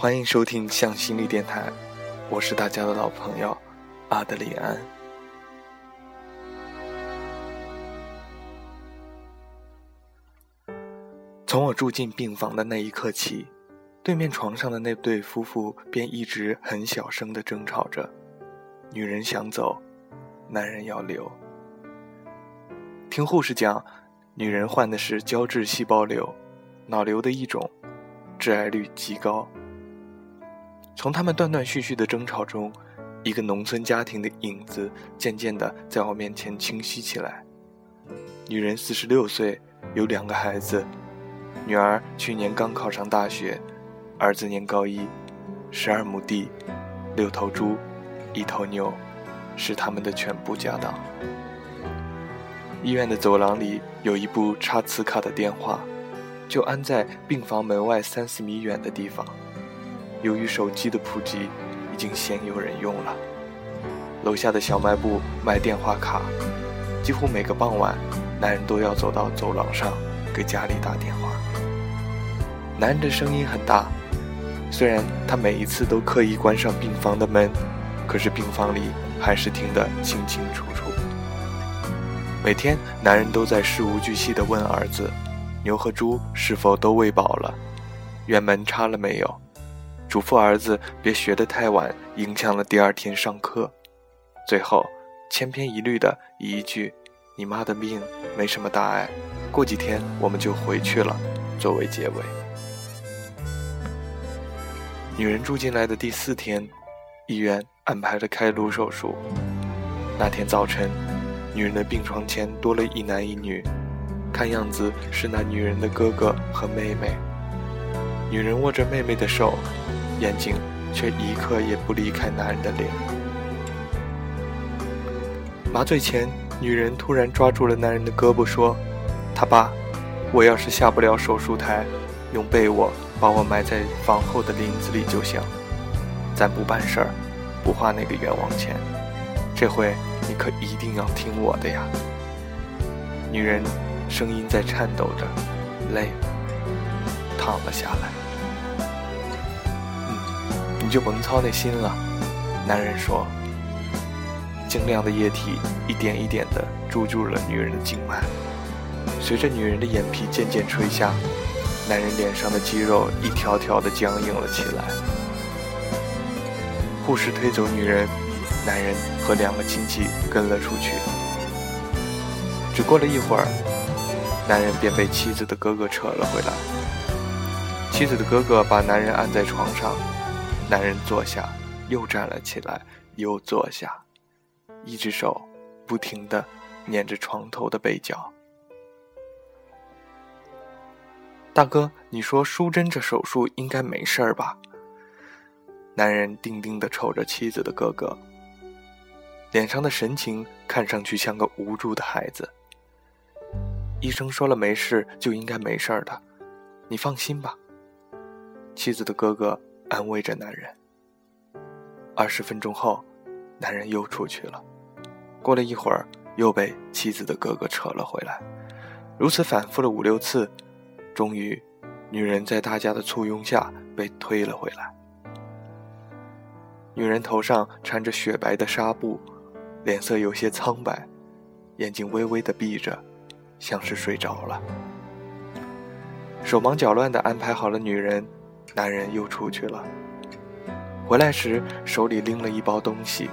欢迎收听向心力电台，我是大家的老朋友阿德里安。从我住进病房的那一刻起，对面床上的那对夫妇便一直很小声的争吵着。女人想走，男人要留。听护士讲，女人患的是胶质细胞瘤，脑瘤的一种，致癌率极高。从他们断断续续的争吵中，一个农村家庭的影子渐渐的在我面前清晰起来。女人四十六岁，有两个孩子。女儿去年刚考上大学，儿子念高一，十二亩地，六头猪，一头牛，是他们的全部家当。医院的走廊里有一部插磁卡的电话，就安在病房门外三四米远的地方。由于手机的普及，已经鲜有人用了。楼下的小卖部卖电话卡，几乎每个傍晚，男人都要走到走廊上给家里打电话。男人的声音很大，虽然他每一次都刻意关上病房的门，可是病房里还是听得清清楚楚。每天，男人都在事无巨细地问儿子：“牛和猪是否都喂饱了？院门插了没有？”嘱咐儿子别学得太晚，影响了第二天上课。最后，千篇一律的一句：“你妈的病没什么大碍，过几天我们就回去了”作为结尾。女人住进来的第四天，医院安排了开颅手术。那天早晨，女人的病床前多了一男一女，看样子是那女人的哥哥和妹妹。女人握着妹妹的手，眼睛却一刻也不离开男人的脸。麻醉前，女人突然抓住了男人的胳膊，说：“他爸，我要是下不了手术台，用被窝。”把我埋在房后的林子里就行，咱不办事儿，不花那个冤枉钱。这回你可一定要听我的呀！女人声音在颤抖着，累了，躺了下来。你就甭操那心了。男人说。晶亮的液体一点一点地注入了女人的静脉，随着女人的眼皮渐渐垂下。男人脸上的肌肉一条条的僵硬了起来。护士推走女人，男人和两个亲戚跟了出去。只过了一会儿，男人便被妻子的哥哥扯了回来。妻子的哥哥把男人按在床上，男人坐下，又站了起来，又坐下，一只手不停的捻着床头的被角。大哥，你说淑珍这手术应该没事儿吧？男人定定的瞅着妻子的哥哥，脸上的神情看上去像个无助的孩子。医生说了没事就应该没事儿的，你放心吧。妻子的哥哥安慰着男人。二十分钟后，男人又出去了。过了一会儿，又被妻子的哥哥扯了回来，如此反复了五六次。终于，女人在大家的簇拥下被推了回来。女人头上缠着雪白的纱布，脸色有些苍白，眼睛微微的闭着，像是睡着了。手忙脚乱地安排好了女人，男人又出去了。回来时手里拎了一包东西，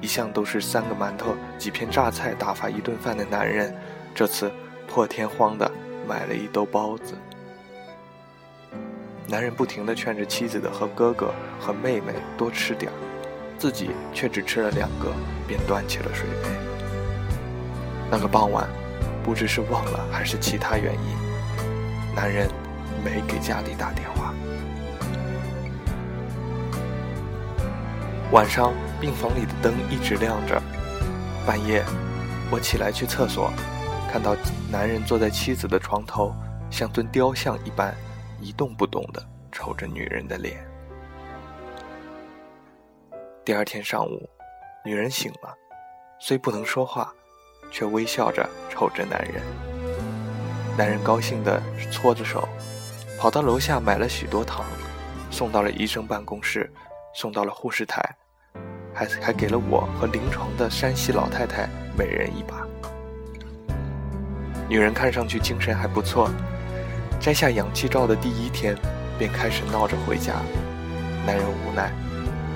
一向都是三个馒头、几片榨菜打发一顿饭的男人，这次破天荒的。买了一兜包子，男人不停地劝着妻子的和哥哥和妹妹多吃点儿，自己却只吃了两个，便端起了水杯。那个傍晚，不知是忘了还是其他原因，男人没给家里打电话。晚上，病房里的灯一直亮着。半夜，我起来去厕所。看到男人坐在妻子的床头，像尊雕像一般，一动不动地瞅着女人的脸。第二天上午，女人醒了，虽不能说话，却微笑着瞅着男人。男人高兴地搓着手，跑到楼下买了许多糖，送到了医生办公室，送到了护士台，还还给了我和临床的山西老太太每人一把。女人看上去精神还不错，摘下氧气罩的第一天，便开始闹着回家。男人无奈，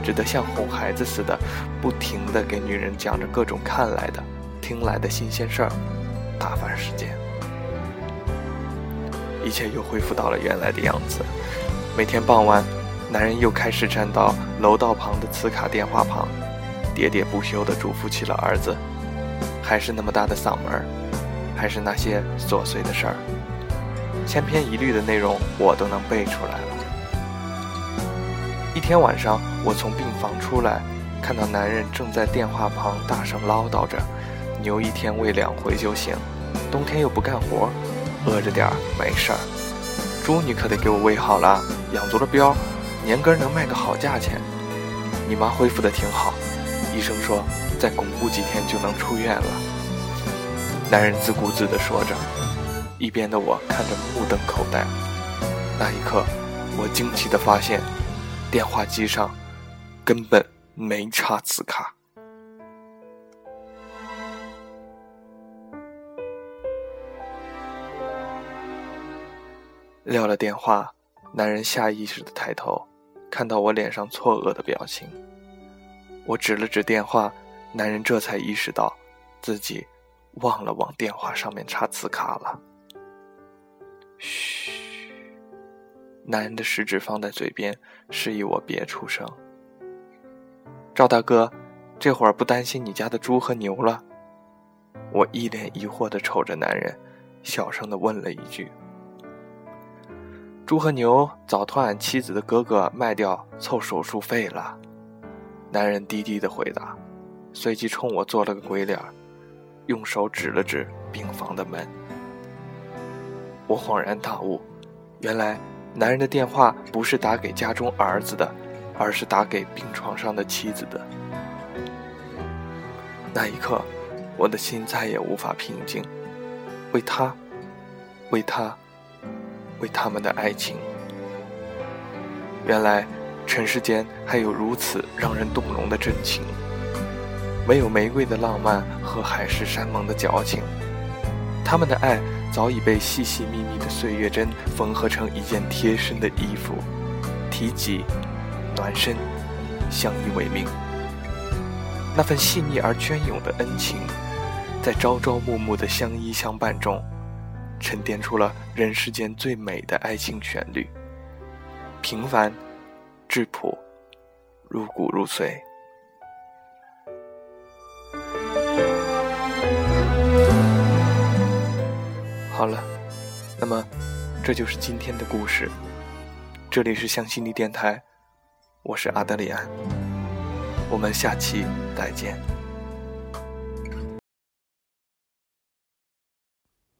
只得像哄孩子似的，不停地给女人讲着各种看来的、听来的新鲜事儿，打发时间。一切又恢复到了原来的样子。每天傍晚，男人又开始站到楼道旁的磁卡电话旁，喋喋不休地嘱咐起了儿子，还是那么大的嗓门儿。还是那些琐碎的事儿，千篇一律的内容我都能背出来了。一天晚上，我从病房出来，看到男人正在电话旁大声唠叨着：“牛一天喂两回就行，冬天又不干活，饿着点儿没事儿。猪你可得给我喂好了，养足了膘，年根能卖个好价钱。你妈恢复的挺好，医生说再巩固几天就能出院了。”男人自顾自地说着，一边的我看着目瞪口呆。那一刻，我惊奇地发现，电话机上根本没插磁卡。撂了电话，男人下意识地抬头，看到我脸上错愕的表情。我指了指电话，男人这才意识到自己。忘了往电话上面插磁卡了。嘘，男人的食指放在嘴边，示意我别出声。赵大哥，这会儿不担心你家的猪和牛了？我一脸疑惑地瞅着男人，小声地问了一句：“猪和牛早托俺妻子的哥哥卖掉凑手术费了。”男人低低的回答，随即冲我做了个鬼脸。用手指了指病房的门，我恍然大悟，原来男人的电话不是打给家中儿子的，而是打给病床上的妻子的。那一刻，我的心再也无法平静，为他，为他，为他们的爱情。原来，尘世间还有如此让人动容的真情。没有玫瑰的浪漫和海誓山盟的矫情，他们的爱早已被细细密密的岁月针缝合成一件贴身的衣服，提己、暖身，相依为命。那份细腻而隽永的恩情，在朝朝暮暮的相依相伴中，沉淀出了人世间最美的爱情旋律，平凡、质朴、入骨入髓。好了，那么这就是今天的故事。这里是向心力电台，我是阿德里安，我们下期再见。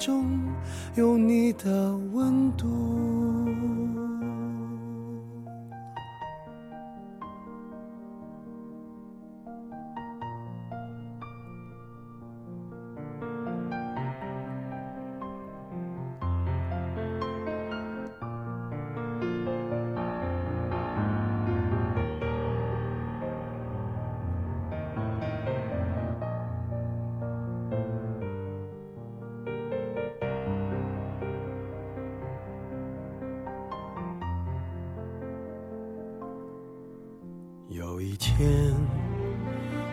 中，有你的温度。